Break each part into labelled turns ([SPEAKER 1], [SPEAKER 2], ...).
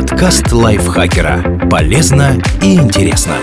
[SPEAKER 1] Подкаст лайфхакера. Полезно и интересно.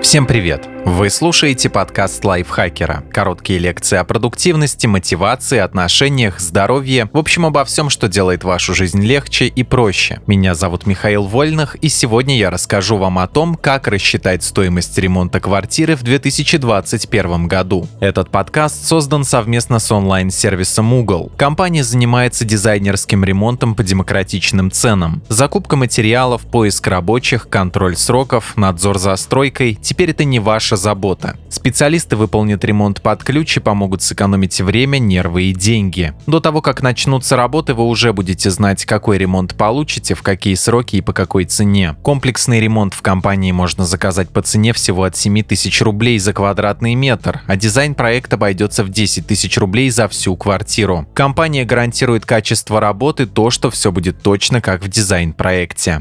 [SPEAKER 2] Всем привет! Вы слушаете подкаст лайфхакера. Короткие лекции о продуктивности, мотивации, отношениях, здоровье, в общем, обо всем, что делает вашу жизнь легче и проще. Меня зовут Михаил Вольных, и сегодня я расскажу вам о том, как рассчитать стоимость ремонта квартиры в 2021 году. Этот подкаст создан совместно с онлайн-сервисом Угол. Компания занимается дизайнерским ремонтом по демократичным ценам. Закупка материалов, поиск рабочих, контроль сроков, надзор за стройкой. Теперь это не ваша ваша забота. Специалисты выполнят ремонт под ключ и помогут сэкономить время, нервы и деньги. До того, как начнутся работы, вы уже будете знать, какой ремонт получите, в какие сроки и по какой цене. Комплексный ремонт в компании можно заказать по цене всего от 7 тысяч рублей за квадратный метр, а дизайн проекта обойдется в 10 тысяч рублей за всю квартиру. Компания гарантирует качество работы, то, что все будет точно как в дизайн-проекте.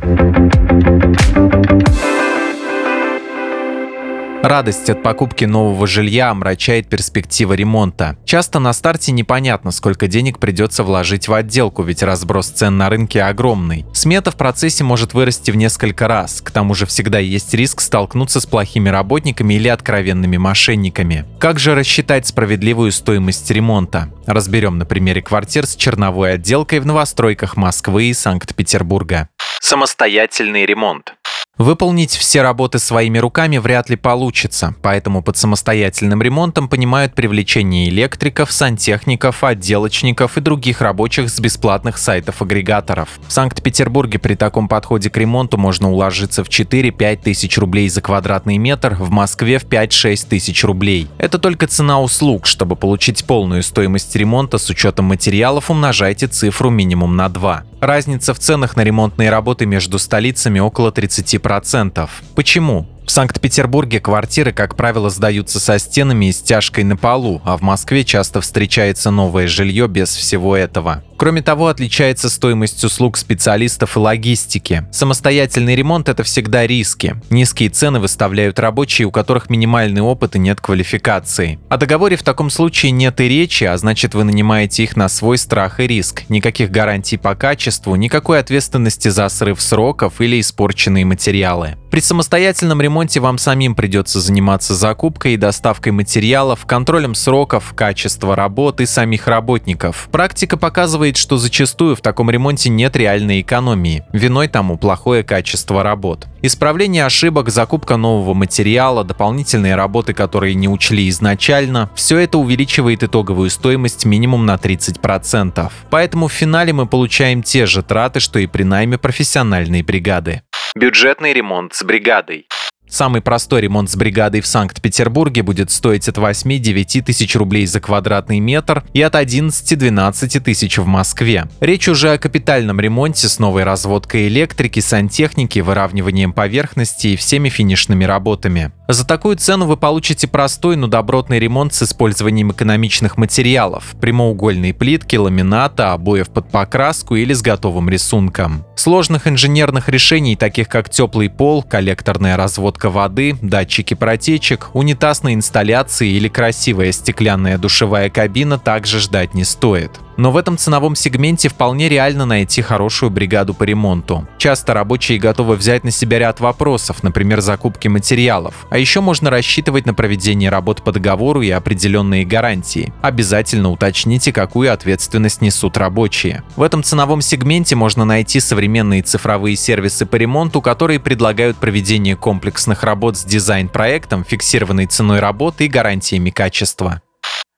[SPEAKER 2] Радость от покупки нового жилья омрачает перспектива ремонта. Часто на старте непонятно, сколько денег придется вложить в отделку, ведь разброс цен на рынке огромный. Смета в процессе может вырасти в несколько раз. К тому же всегда есть риск столкнуться с плохими работниками или откровенными мошенниками. Как же рассчитать справедливую стоимость ремонта? Разберем на примере квартир с черновой отделкой в новостройках Москвы и Санкт-Петербурга. Самостоятельный ремонт. Выполнить все работы своими руками вряд ли получится, поэтому под самостоятельным ремонтом понимают привлечение электриков, сантехников, отделочников и других рабочих с бесплатных сайтов-агрегаторов. В Санкт-Петербурге при таком подходе к ремонту можно уложиться в 4-5 тысяч рублей за квадратный метр, в Москве в 5-6 тысяч рублей. Это только цена услуг. Чтобы получить полную стоимость ремонта с учетом материалов, умножайте цифру минимум на 2. Разница в ценах на ремонтные работы между столицами около 30%. Почему? В Санкт-Петербурге квартиры, как правило, сдаются со стенами и стяжкой на полу, а в Москве часто встречается новое жилье без всего этого. Кроме того, отличается стоимость услуг специалистов и логистики. Самостоятельный ремонт – это всегда риски. Низкие цены выставляют рабочие, у которых минимальный опыт и нет квалификации. О договоре в таком случае нет и речи, а значит вы нанимаете их на свой страх и риск. Никаких гарантий по качеству, никакой ответственности за срыв сроков или испорченные материалы. При самостоятельном ремонте вам самим придется заниматься закупкой и доставкой материалов, контролем сроков, качества работы самих работников. Практика показывает, что зачастую в таком ремонте нет реальной экономии. Виной тому плохое качество работ. Исправление ошибок, закупка нового материала, дополнительные работы, которые не учли изначально – все это увеличивает итоговую стоимость минимум на 30%. Поэтому в финале мы получаем те же траты, что и при найме профессиональной бригады. Бюджетный ремонт с бригадой. Самый простой ремонт с бригадой в Санкт-Петербурге будет стоить от 8-9 тысяч рублей за квадратный метр и от 11-12 тысяч в Москве. Речь уже о капитальном ремонте с новой разводкой электрики, сантехники, выравниванием поверхности и всеми финишными работами. За такую цену вы получите простой, но добротный ремонт с использованием экономичных материалов, прямоугольной плитки, ламината, обоев под покраску или с готовым рисунком. Сложных инженерных решений, таких как теплый пол, коллекторная разводка воды, датчики протечек, унитаз на инсталляции или красивая стеклянная душевая кабина также ждать не стоит. Но в этом ценовом сегменте вполне реально найти хорошую бригаду по ремонту. Часто рабочие готовы взять на себя ряд вопросов, например, закупки материалов. А еще можно рассчитывать на проведение работ по договору и определенные гарантии. Обязательно уточните, какую ответственность несут рабочие. В этом ценовом сегменте можно найти современные цифровые сервисы по ремонту, которые предлагают проведение комплексных работ с дизайн-проектом, фиксированной ценой работы и гарантиями качества.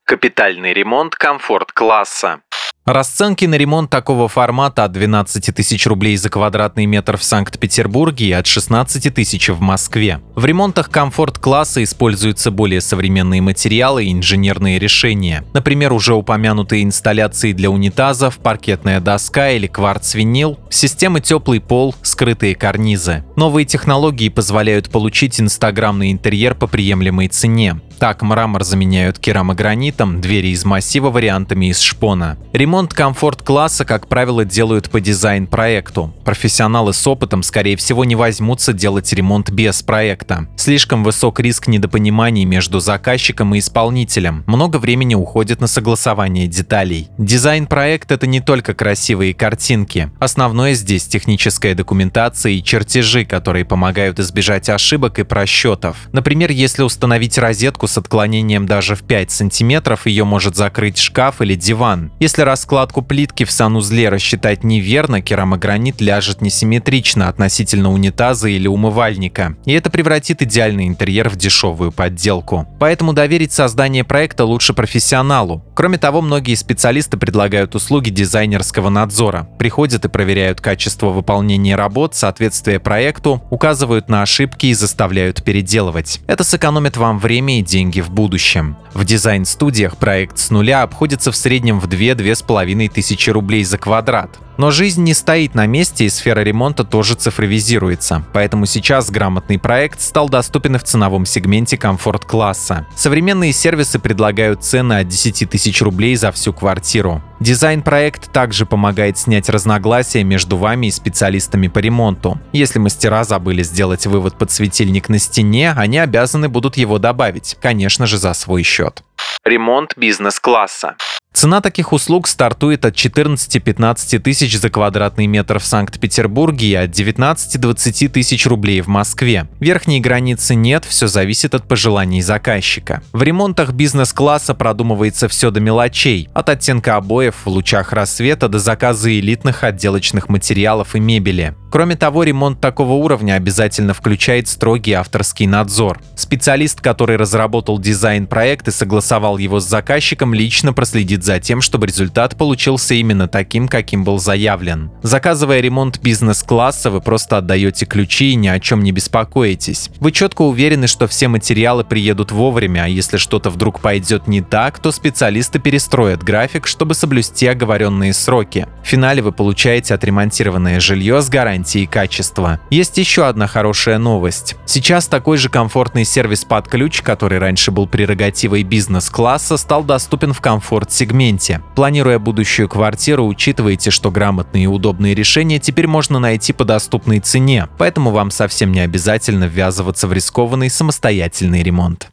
[SPEAKER 2] Капитальный ремонт комфорт-класса. Расценки на ремонт такого формата от 12 тысяч рублей за квадратный метр в Санкт-Петербурге и от 16 тысяч в Москве. В ремонтах комфорт-класса используются более современные материалы и инженерные решения. Например, уже упомянутые инсталляции для унитазов, паркетная доска или кварц-винил, системы теплый пол, скрытые карнизы. Новые технологии позволяют получить инстаграмный интерьер по приемлемой цене. Так мрамор заменяют керамогранитом, двери из массива вариантами из шпона. Ремонт комфорт-класса, как правило, делают по дизайн-проекту. Профессионалы с опытом, скорее всего, не возьмутся делать ремонт без проекта. Слишком высок риск недопониманий между заказчиком и исполнителем. Много времени уходит на согласование деталей. Дизайн-проект — это не только красивые картинки. Основное здесь техническая документация и чертежи, которые помогают избежать ошибок и просчетов. Например, если установить розетку с отклонением даже в 5 сантиметров, ее может закрыть шкаф или диван. Если раскладку плитки в санузле рассчитать неверно, керамогранит ляжет несимметрично относительно унитаза или умывальника. И это превратит идеальный интерьер в дешевую подделку. Поэтому доверить создание проекта лучше профессионалу. Кроме того, многие специалисты предлагают услуги дизайнерского надзора. Приходят и проверяют качество выполнения работ, соответствие проекту, указывают на ошибки и заставляют переделывать. Это сэкономит вам время и деньги в будущем. В дизайн-студиях проект с нуля обходится в среднем в 2-2,5 тысячи рублей за квадрат. Но жизнь не стоит на месте и сфера ремонта тоже цифровизируется, поэтому сейчас грамотный проект стал доступен в ценовом сегменте комфорт-класса. Современные сервисы предлагают цены от 10 тысяч рублей за всю квартиру. Дизайн-проект также помогает снять разногласия между вами и специалистами по ремонту. Если мастера забыли сделать вывод под светильник на стене, они обязаны будут его добавить, конечно же, за свой счет. Ремонт бизнес-класса. Цена таких услуг стартует от 14-15 тысяч за квадратный метр в Санкт-Петербурге и от 19-20 тысяч рублей в Москве. Верхней границы нет, все зависит от пожеланий заказчика. В ремонтах бизнес-класса продумывается все до мелочей, от оттенка обоев в лучах рассвета до заказа элитных отделочных материалов и мебели. Кроме того, ремонт такого уровня обязательно включает строгий авторский надзор. Специалист, который разработал дизайн-проект и согласовал его с заказчиком, лично проследит за тем, чтобы результат получился именно таким, каким был заявлен. Заказывая ремонт бизнес-класса, вы просто отдаете ключи и ни о чем не беспокоитесь. Вы четко уверены, что все материалы приедут вовремя, а если что-то вдруг пойдет не так, то специалисты перестроят график, чтобы соблюсти оговоренные сроки. В финале вы получаете отремонтированное жилье с гарантией гарантии качества. Есть еще одна хорошая новость. Сейчас такой же комфортный сервис под ключ, который раньше был прерогативой бизнес-класса, стал доступен в комфорт-сегменте. Планируя будущую квартиру, учитывайте, что грамотные и удобные решения теперь можно найти по доступной цене, поэтому вам совсем не обязательно ввязываться в рискованный самостоятельный ремонт.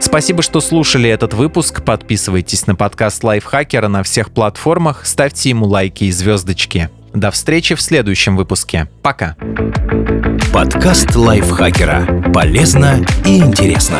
[SPEAKER 2] Спасибо, что слушали этот выпуск. Подписывайтесь на подкаст Лайфхакера на всех платформах, ставьте ему лайки и звездочки. До встречи в следующем выпуске. Пока.
[SPEAKER 1] Подкаст Лайфхакера. Полезно и интересно.